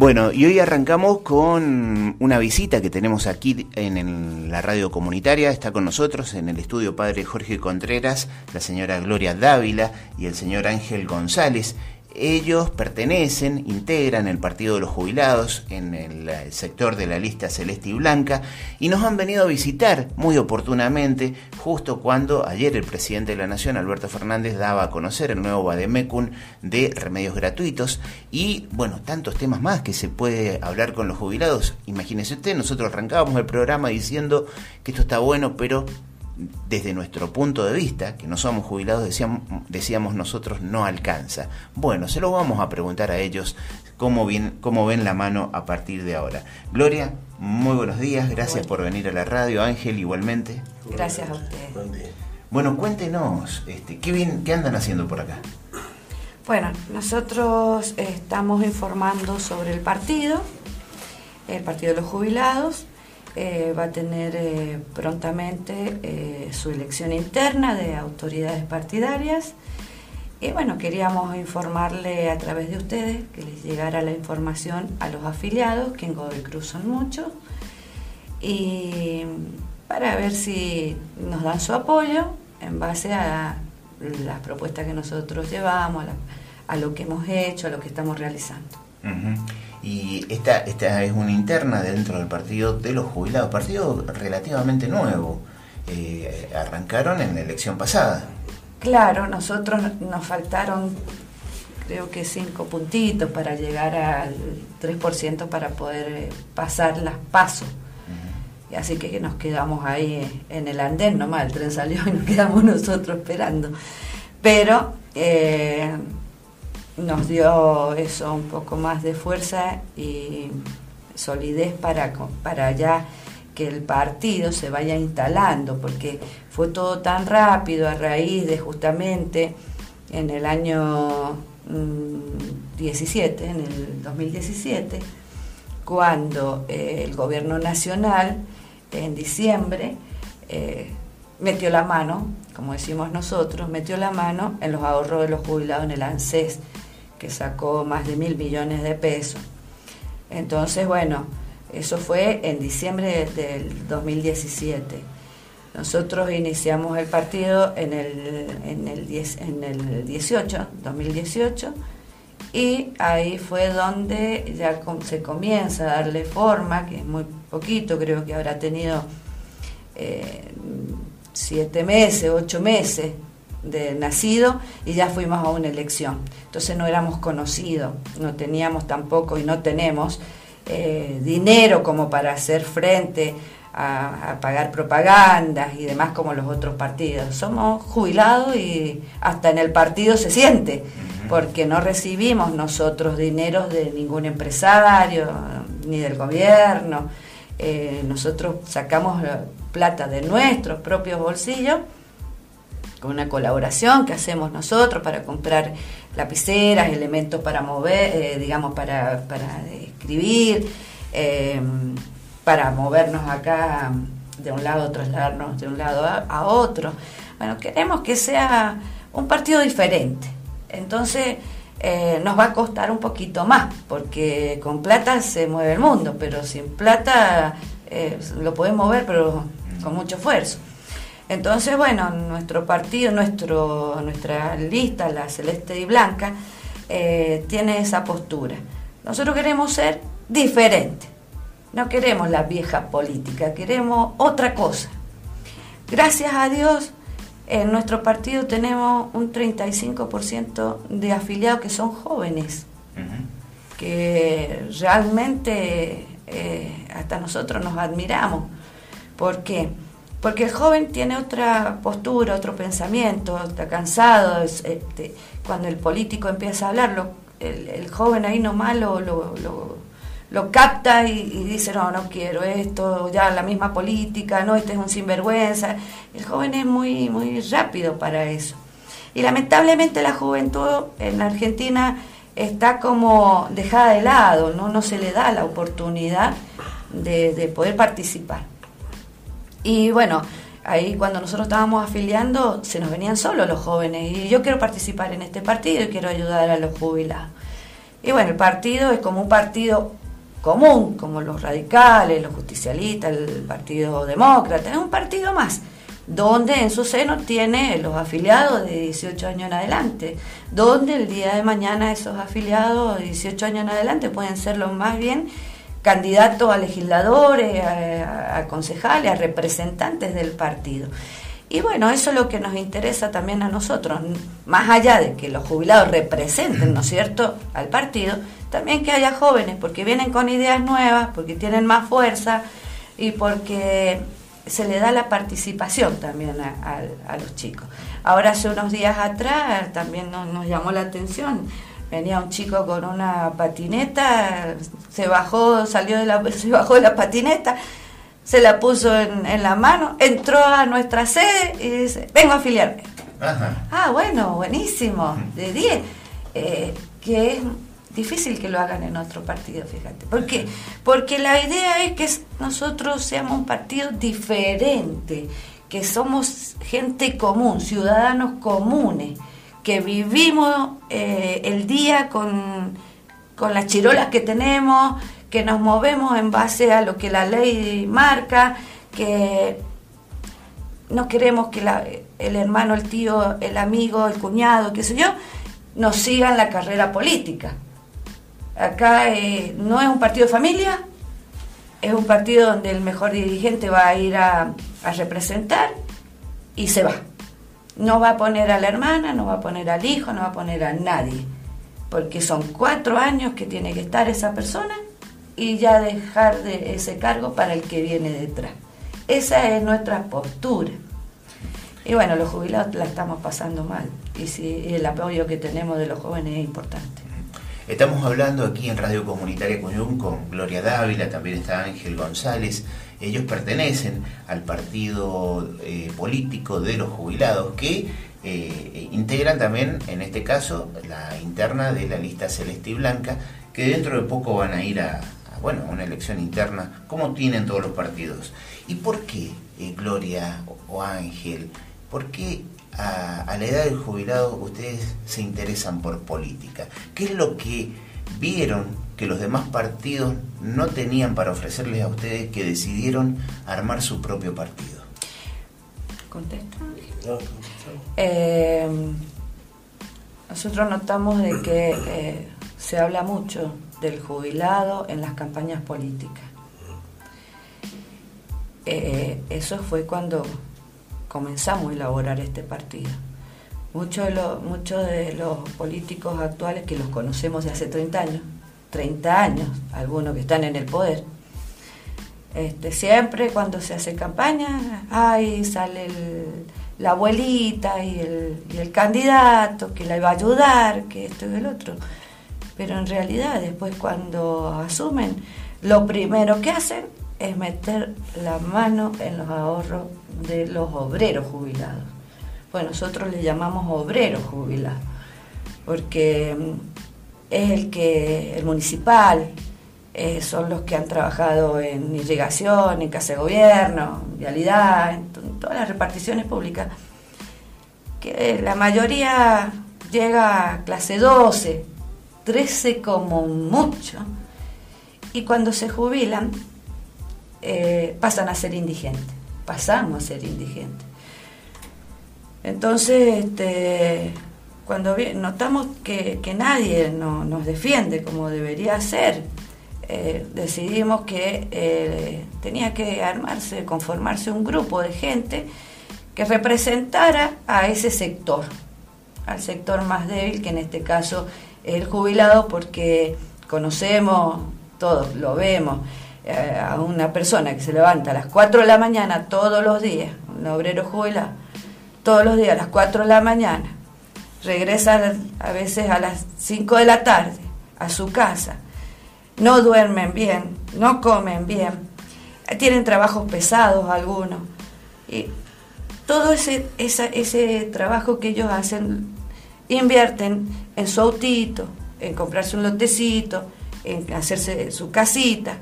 Bueno, y hoy arrancamos con una visita que tenemos aquí en, la radio comunitaria. Está con nosotros en el estudio padre Jorge Contreras, la señora Gloria Dávila y el señor Ángel González. Ellos pertenecen, integran el Partido de los Jubilados en el, sector de la lista celeste y blanca y nos han venido a visitar muy oportunamente justo cuando ayer el presidente de la Nación, Alberto Fernández, daba a conocer el nuevo Bademecum de remedios gratuitos y bueno, tantos temas más que se puede hablar con los jubilados. Imagínese usted, nosotros arrancábamos el programa diciendo que esto está bueno, pero desde nuestro punto de vista, que no somos jubilados, decíamos, decíamos nosotros, no alcanza. Bueno, se lo vamos a preguntar a ellos cómo, bien, cómo ven la mano a partir de ahora. Gloria, muy buenos días, gracias por venir a la radio. Ángel, igualmente. Gracias a ustedes. Bueno, cuéntenos, este, ¿qué, bien, ¿qué andan haciendo por acá? Bueno, nosotros estamos informando sobre el partido, el Partido de los Jubilados, eh, va a tener eh, prontamente eh, su elección interna de autoridades partidarias. Y bueno, queríamos informarle a través de ustedes que les llegara la información a los afiliados, que en Godoy Cruz son muchos, y para ver si nos dan su apoyo en base a las propuestas que nosotros llevamos, a, lo que hemos hecho, a lo que estamos realizando. Y esta, esta es una interna dentro del partido de los jubilados, partido relativamente nuevo. Eh, arrancaron en la elección pasada. Claro, nosotros nos faltaron creo que cinco puntitos para llegar al 3% para poder eh, pasar las pasos. Y así que nos quedamos ahí en el andén nomás, el tren salió y nos quedamos nosotros esperando. Pero eh, nos dio eso un poco más de fuerza y solidez para, para ya que el partido se vaya instalando, porque fue todo tan rápido a raíz de justamente en el año 17, mm, en el 2017, cuando eh, el gobierno nacional en diciembre eh, metió la mano, como decimos nosotros, metió la mano en los ahorros de los jubilados en el ANSES que sacó más de mil millones de pesos. Entonces, bueno, eso fue en diciembre del 2017. Nosotros iniciamos el partido en el, en el, en el 18, 2018, y ahí fue donde ya se comienza a darle forma, que es muy poquito, creo que habrá tenido eh, siete meses, ocho meses de nacido y ya fuimos a una elección. Entonces no éramos conocidos, no teníamos tampoco y no tenemos eh, dinero como para hacer frente a, pagar propagandas y demás como los otros partidos. Somos jubilados y hasta en el partido se siente, porque no recibimos nosotros dineros de ningún empresario ni del gobierno. Eh, nosotros sacamos plata de nuestros propios bolsillos con una colaboración que hacemos nosotros para comprar lapiceras, elementos para mover, eh, digamos, para, para escribir, eh, para movernos acá de un lado, trasladarnos de un lado a, otro. Bueno, queremos que sea un partido diferente. Entonces, eh, nos va a costar un poquito más, porque con plata se mueve el mundo, pero sin plata lo podemos mover, pero con mucho esfuerzo. Entonces, bueno, nuestro partido, nuestro, nuestra lista, la celeste y blanca, eh, tiene esa postura. Nosotros queremos ser diferentes, no queremos la vieja política, queremos otra cosa. Gracias a Dios, en nuestro partido tenemos un 35% de afiliados que son jóvenes, que realmente eh, hasta nosotros nos admiramos. ¿Por qué? Porque el joven tiene otra postura, otro pensamiento, está cansado. Este, cuando el político empieza a hablar, el, joven ahí nomás lo, lo, lo, capta y, dice, no, no quiero esto, ya la misma política, no, este es un sinvergüenza. El joven es muy, muy rápido para eso. Y lamentablemente la juventud en Argentina está como dejada de lado, no, no se le da la oportunidad de, de poder participar. Y bueno, ahí cuando nosotros estábamos afiliando, se nos venían solos los jóvenes. Y yo quiero participar en este partido y quiero ayudar a los jubilados. Y bueno, el partido es como un partido común, como los radicales, los justicialistas, el Partido Demócrata, es un partido más, donde en su seno tiene los afiliados de 18 años en adelante, donde el día de mañana esos afiliados de 18 años en adelante pueden ser los más bien candidatos a legisladores, a, concejales, a representantes del partido. Y bueno, eso es lo que nos interesa también a nosotros, más allá de que los jubilados representen, ¿no es cierto?, al partido, también que haya jóvenes, porque vienen con ideas nuevas, porque tienen más fuerza y porque se le da la participación también a, los chicos. Ahora hace unos días atrás también nos, llamó la atención, venía un chico con una patineta, se bajó, salió de la, se bajó de la patineta, se la puso en, la mano, entró a nuestra sede y dice, vengo a afiliarme. Ah, bueno, buenísimo, de 10. Eh, que es difícil que lo hagan en otro partido, fíjate. ¿Por qué? Porque la idea es que nosotros seamos un partido diferente, que somos gente común, ciudadanos comunes, que vivimos eh, el día con, con las chirolas que tenemos, que nos movemos en base a lo que la ley marca, que no queremos que el hermano, el tío, el amigo, el cuñado, qué sé yo, nos sigan la carrera política. Acá eh, no es un partido de familia, es un partido donde el mejor dirigente va a ir a, representar y se va. No va a poner a la hermana, no va a poner al hijo, no va a poner a nadie. Porque son cuatro años que tiene que estar esa persona y ya dejar de ese cargo para el que viene detrás. Esa es nuestra postura. Y bueno, los jubilados la estamos pasando mal y, y el apoyo que tenemos de los jóvenes es importante. Estamos hablando aquí en Radio Comunitaria Cuyum con Gloria Dávila, también está Ángel González. Ellos pertenecen al partido eh, político de los jubilados que eh, integran también, en este caso, la interna de la lista celeste y blanca, que dentro de poco van a ir a, bueno, una elección interna, como tienen todos los partidos. ¿Y por qué, eh, Gloria o Ángel, por qué a, la edad del jubilado ustedes se interesan por política? ¿Qué es lo que vieron que los demás partidos no tenían para ofrecerles a ustedes que decidieron armar su propio partido? ¿Contesto? Eh, nosotros notamos de que eh, se habla mucho del jubilado en las campañas políticas. Eh, eso fue cuando comenzamos a elaborar este partido. Muchos de, los, muchos de los políticos actuales que los conocemos de hace 30 años, 30 años, algunos que están en el poder, este, siempre cuando se hace campaña, ahí sale la abuelita y el, y el, candidato que la va a ayudar, que esto y el otro. Pero en realidad después cuando asumen, lo primero que hacen es meter la mano en los ahorros de los obreros jubilados. Pues nosotros le llamamos obreros jubilados, porque es el que, el municipal, eh, son los que han trabajado en irrigación, en casa de gobierno, en vialidad, en, todas las reparticiones públicas, que la mayoría llega a clase 12, 13 como mucho, y cuando se jubilan eh, pasan a ser indigentes pasamos a ser indigentes. Entonces, este, cuando notamos que, nadie nos defiende como debería ser, eh, decidimos que eh, tenía que armarse, conformarse un grupo de gente que representara a ese sector, al sector más débil, que en este caso es el jubilado, porque conocemos, todos lo vemos, eh, a una persona que se levanta a las 4 de la mañana todos los días, un obrero jubilado, todos los días a las 4 de la mañana, regresa a veces a las 5 de la tarde a su casa, no duermen bien, no comen bien, tienen trabajos pesados algunos, y todo ese, ese trabajo que ellos hacen, invierten en su autito, en comprarse un lotecito, en hacerse su casita,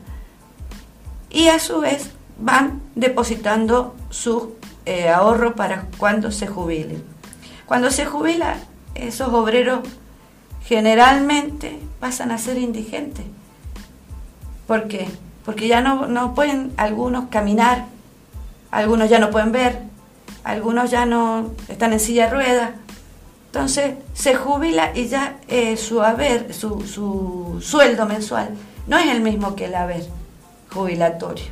y a su vez van depositando su eh, ahorro para cuando se jubilen. Cuando se jubila, esos obreros generalmente pasan a ser indigentes. ¿Por qué? Porque ya no, no pueden algunos caminar, algunos ya no pueden ver, algunos ya no están en silla de ruedas. Entonces se jubila y ya eh, su haber, su, su sueldo mensual no es el mismo que el haber jubilatorio.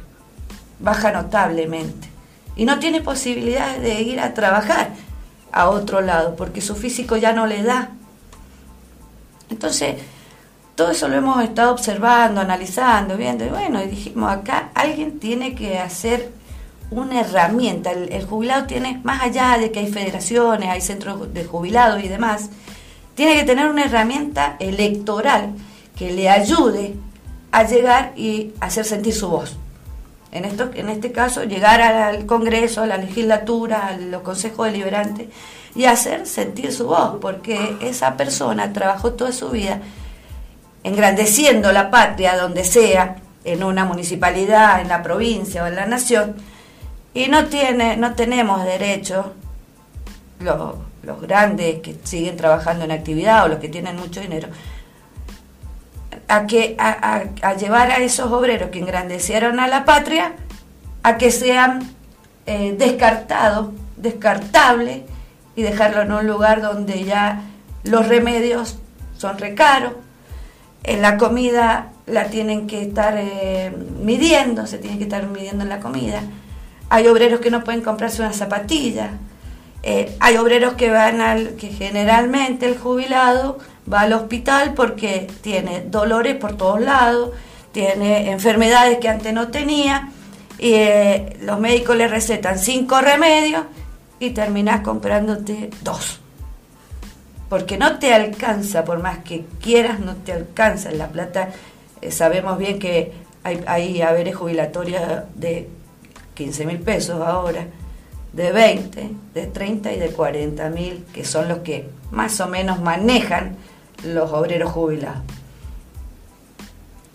Baja notablemente. Y no tiene posibilidad de ir a trabajar a otro lado porque su físico ya no le da. Entonces, todo eso lo hemos estado observando, analizando, viendo, y bueno, y dijimos, acá alguien tiene que hacer una herramienta. El, jubilado tiene, más allá de que hay federaciones, hay centros de jubilados y demás, tiene que tener una herramienta electoral que le ayude a llegar y hacer sentir su voz. En, esto, en este caso, llegar al Congreso, a la legislatura, a los consejos deliberantes y hacer sentir su voz, porque esa persona trabajó toda su vida engrandeciendo la patria donde sea, en una municipalidad, en la provincia o en la nación, y no, tiene, no tenemos derecho, los, los grandes que siguen trabajando en actividad o los que tienen mucho dinero, a, que, a, llevar a esos obreros que engrandecieron a la patria a que sean eh, descartados, descartables y dejarlo en un lugar donde ya los remedios son recaros, en la comida la tienen que estar eh, midiendo, se tiene que estar midiendo en la comida. Hay obreros que no pueden comprarse una zapatilla. Eh, hay obreros que van al, que generalmente el jubilado va al hospital porque tiene dolores por todos lados, tiene enfermedades que antes no tenía, y eh, los médicos le recetan cinco remedios y terminas comprándote dos. Porque no te alcanza, por más que quieras, no te alcanza. La plata, eh, sabemos bien que hay, hay haberes jubilatorios de 15 mil pesos ahora, de 20, de 30 y de 40 mil, que son los que más o menos manejan los obreros jubilados.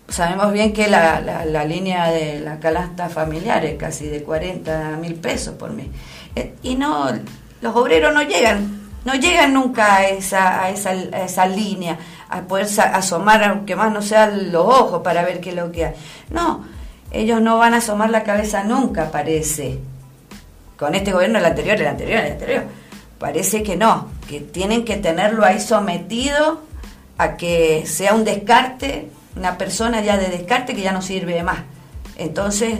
Sabemos bien que la, la, línea de la calasta familiar es casi de 40 mil pesos por mes. Eh, y no, los obreros no llegan, no llegan nunca a esa, a esa, a esa línea, a poder asomar, aunque más no sean los ojos para ver qué es lo que hay. No, ellos no van a asomar la cabeza nunca, parece. Con este gobierno, el anterior, el anterior, el anterior. Parece que no, que tienen que tenerlo ahí sometido a que sea un descarte, una persona ya de descarte que ya no sirve más. Entonces,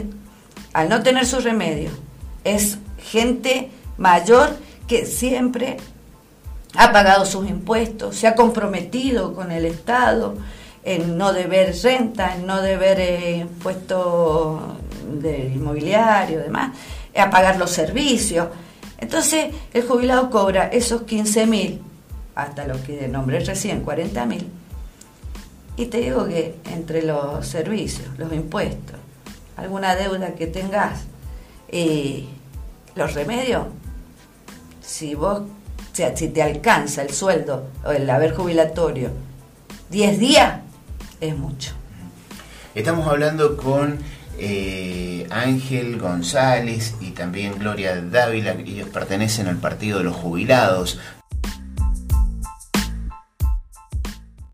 al no tener su remedio, es gente mayor que siempre ha pagado sus impuestos, se ha comprometido con el Estado en no deber renta, en no deber eh, impuestos de inmobiliario, demás, a pagar los servicios. Entonces, el jubilado cobra esos 15 mil hasta lo que nombré recién, 40 mil. Y te digo que entre los servicios, los impuestos, alguna deuda que tengas y los remedios, si vos, si te alcanza el sueldo o el haber jubilatorio 10 días, es mucho. Estamos hablando con eh, Ángel González y también Gloria Dávila, ellos pertenecen al Partido de los Jubilados.